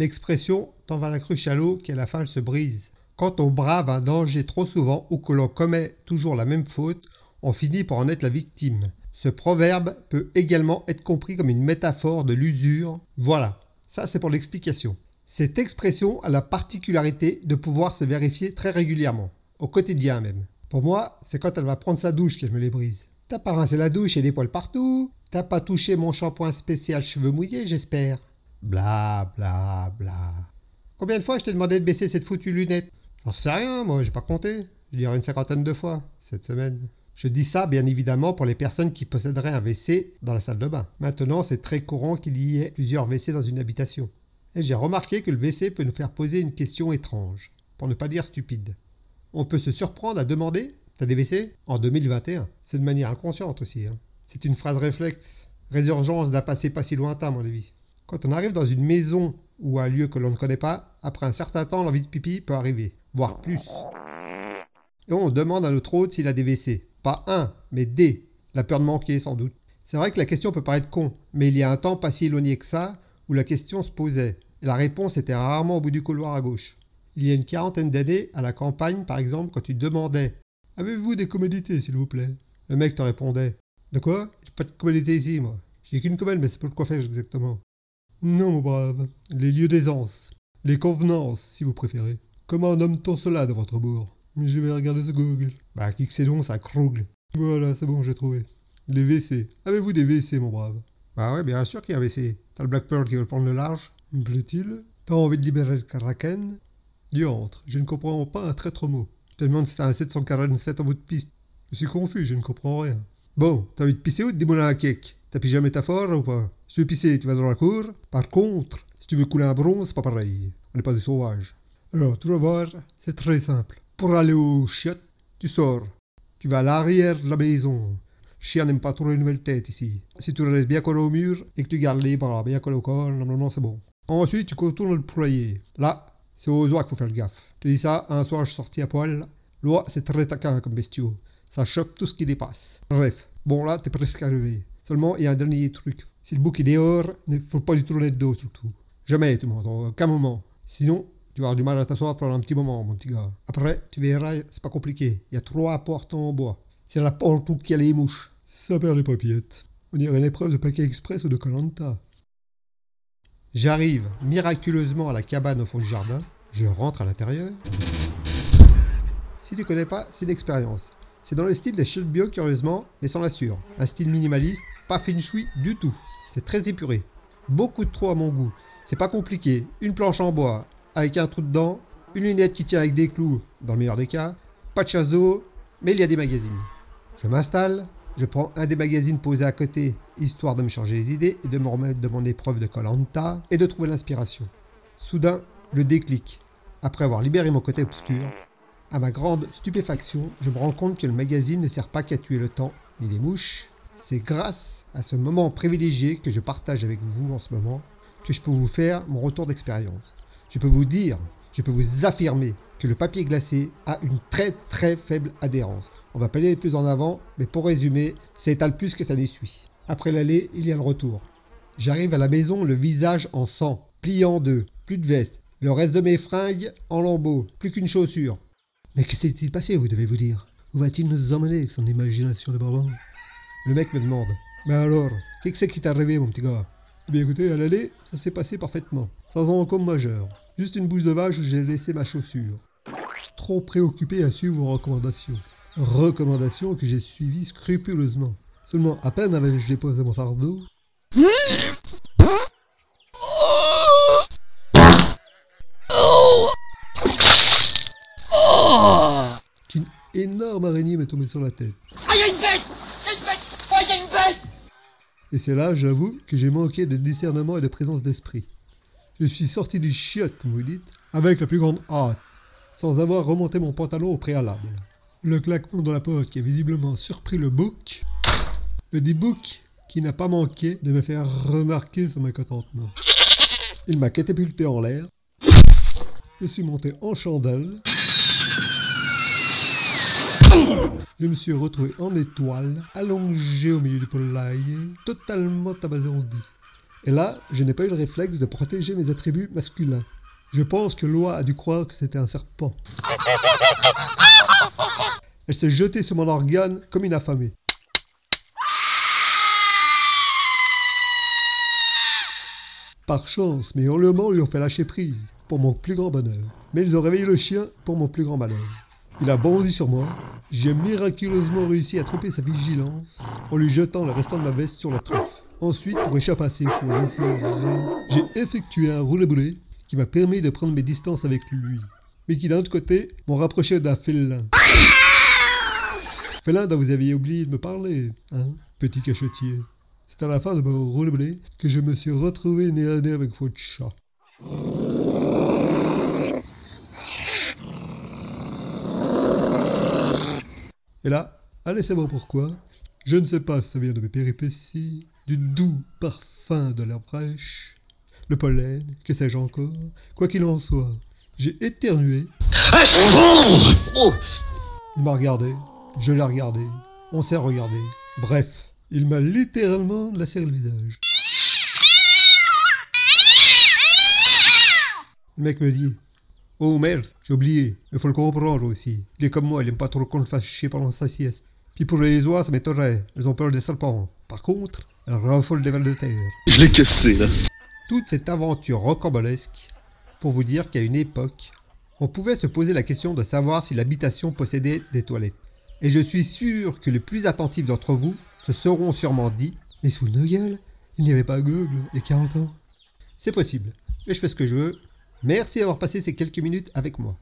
L'expression « t'en va la cruche à l'eau qui à la fin elle se brise ». Quand on brave un danger trop souvent ou que l'on commet toujours la même faute, on finit par en être la victime. Ce proverbe peut également être compris comme une métaphore de l'usure. Voilà, ça c'est pour l'explication. Cette expression a la particularité de pouvoir se vérifier très régulièrement, au quotidien même. Pour moi, c'est quand elle va prendre sa douche qu'elle me les brise. T'as pas rincé la douche et des poils partout. T'as pas touché mon shampoing spécial cheveux mouillés, j'espère. Bla. Combien de fois je t'ai demandé de baisser cette foutue lunette? J'en sais rien, moi, j'ai pas compté. Je dirais une cinquantaine de fois cette semaine. Je dis ça bien évidemment pour les personnes qui posséderaient un WC dans la salle de bain. Maintenant, c'est très courant qu'il y ait plusieurs WC dans une habitation. Et j'ai remarqué que le WC peut nous faire poser une question étrange, pour ne pas dire stupide. On peut se surprendre à demander T'as des WC? En 2021. C'est de manière inconsciente aussi. Hein. C'est une phrase réflexe. Résurgence d'un passé pas si lointain, mon avis. Quand on arrive dans une maison ou un lieu que l'on ne connaît pas, après un certain temps, l'envie de pipi peut arriver, voire plus. Et on demande à notre hôte s'il a des WC. Pas un, mais des. La peur de manquer, sans doute. C'est vrai que la question peut paraître con, mais il y a un temps pas si éloigné que ça où la question se posait, et la réponse était rarement au bout du couloir à gauche. Il y a une quarantaine d'années, à la campagne par exemple, quand tu demandais Avez-vous des commodités, s'il vous plaît? Le mec te répondait De quoi? J'ai pas de commodité ici, moi. J'ai qu'une commode, mais c'est pour quoi faire exactement. Non, mon brave. Les lieux d'aisance. Les convenances, si vous préférez. Comment nomme-t-on cela dans votre bourg? Je vais regarder ce Google. Bah, qui que c'est donc, ça Kroogle. Voilà, c'est bon, j'ai trouvé. Les WC. Avez-vous des WC, mon brave? Bah ouais, bien sûr qu'il y a un WC. T'as le Black Pearl qui veut prendre le large Me plaît-il? T'as envie de libérer le Kraken? Diantre, je ne comprends pas un traître mot. Je te demande si t'as un 747 en bout de piste. Je suis confus, je ne comprends rien. Bon, t'as envie de pisser ou de démolir un cake T'as pigé un métaphore ou pas? Si tu veux pisser, tu vas dans la cour. Par contre, si tu veux couler un bronze, c'est pas pareil. On n'est pas des sauvages. Alors, tu vas voir, c'est très simple. Pour aller au chiottes, tu sors. Tu vas à l'arrière de la maison. Chien n'aime pas trop les nouvelles têtes ici. Si tu restes bien collé au mur et que tu gardes les bras bien collés au corps, normalement c'est bon. Ensuite, tu contournes le poulailler. Là, c'est aux oies qu'il faut faire le gaffe. Je dis ça, un soir je suis sorti à poil. L'oie, c'est très taquin comme bestiau. Ça chope tout ce qui dépasse. Bref, bon là, t'es presque arrivé. Seulement, il y a un dernier truc. Si le bouc est dehors, il ne faut pas du tourner de dos surtout. Jamais, tout le monde, aucun moment. Sinon, tu vas avoir du mal à t'asseoir pendant un petit moment, mon petit gars. Après, tu verras, c'est pas compliqué. Il y a trois portes en bois. C'est la porte où il y a les mouches. Ça perd les papillettes. On dirait une épreuve de paquet express ou de Colanta. J'arrive miraculeusement à la cabane au fond du jardin. Je rentre à l'intérieur. Si tu connais pas, c'est l'expérience. C'est dans le style des chutes bio, curieusement, mais sans la sueur. Un style minimaliste, pas feng shui du tout. C'est très épuré. Beaucoup de trop à mon goût. C'est pas compliqué. Une planche en bois, avec un trou dedans, une lunette qui tient avec des clous, dans le meilleur des cas, pas de chasse d'eau, mais il y a des magazines. Je m'installe, je prends un des magazines posés à côté, histoire de me changer les idées et de me remettre de mon épreuve de Colanta et de trouver l'inspiration. Soudain, le déclic. Après avoir libéré mon côté obscur, à ma grande stupéfaction, je me rends compte que le magazine ne sert pas qu'à tuer le temps, ni les mouches. C'est grâce à ce moment privilégié que je partage avec vous en ce moment que je peux vous faire mon retour d'expérience. Je peux vous dire, je peux vous affirmer que le papier glacé a une très très faible adhérence. On va pas aller plus en avant, mais pour résumer, ça étale plus que ça n'y suit. Après l'aller, il y a le retour. J'arrive à la maison le visage en sang, plié en deux, plus de veste, le reste de mes fringues en lambeaux, plus qu'une chaussure. Mais que s'est-il passé, vous devez vous dire? Où va-t-il nous emmener avec son imagination ballon? Le mec me demande. Mais alors, qu'est-ce qui t'est arrivé, mon petit gars? Eh bien écoutez, à l'aller, ça s'est passé parfaitement, sans encombre majeur. Juste une bouche de vache où j'ai laissé ma chaussure. Trop préoccupé à suivre vos recommandations. Recommandations que j'ai suivies scrupuleusement. Seulement, à peine avais-je déposé mon fardeau. Qu'une énorme araignée m'est tombée sur la tête. Ah, y a une bête Y a une bête Oh, y a une bête Et c'est là, j'avoue, que j'ai manqué de discernement et de présence d'esprit. Je suis sorti du chiotte, comme vous dites, avec la plus grande hâte, sans avoir remonté mon pantalon au préalable. Le claquement de la porte qui a visiblement surpris le bouc, le dit bouc qui n'a pas manqué de me faire remarquer son mécontentement. Il m'a catapulté en l'air, je suis monté en chandelle, je me suis retrouvé en étoile, allongé au milieu du poulailler, totalement abasourdi. Et là, je n'ai pas eu le réflexe de protéger mes attributs masculins. Je pense que Loi a dû croire que c'était un serpent. Elle s'est jetée sur mon organe comme une affamée. Par chance, mes hurlements lui ont fait lâcher prise, pour mon plus grand bonheur. Mais ils ont réveillé le chien pour mon plus grand malheur. Il a bondi sur moi. J'ai miraculeusement réussi à tromper sa vigilance en lui jetant le restant de ma veste sur la truffe. Ensuite, pour échapper à ses coups, j'ai effectué un roulé-boulé qui m'a permis de prendre mes distances avec lui, mais qui d'un autre côté m'ont rapproché d'un félin. Félin dont vous aviez oublié de me parler, hein, petit cachetier. C'est à la fin de mon roulé que je me suis retrouvé nez à nez avec votre chat. Et là, allez savoir pourquoi. Je ne sais pas si ça vient de mes péripéties, du doux parfum de l'herbe fraîche, le pollen, que sais-je encore. Quoi qu'il en soit, j'ai éternué. Il m'a regardé, je l'ai regardé, on s'est regardé. Bref, il m'a littéralement lacéré le visage. Le mec me dit Oh merde, j'ai oublié, il faut le comprendre aussi. Il est comme moi, il aime pas trop qu'on le fasse chier pendant sa sieste. Puis pour les oies, ça m'étonnerait, elles ont peur des serpents. Par contre, elles raffolent des vers de terre. Je l'ai cassé, là. Toute cette aventure rocambolesque pour vous dire qu'à une époque, on pouvait se poser la question de savoir si l'habitation possédait des toilettes. Et je suis sûr que les plus attentifs d'entre vous se seront sûrement dit Mais sous nos gueules, il n'y avait pas Google il y a 40 ans. C'est possible, mais je fais ce que je veux. Merci d'avoir passé ces quelques minutes avec moi.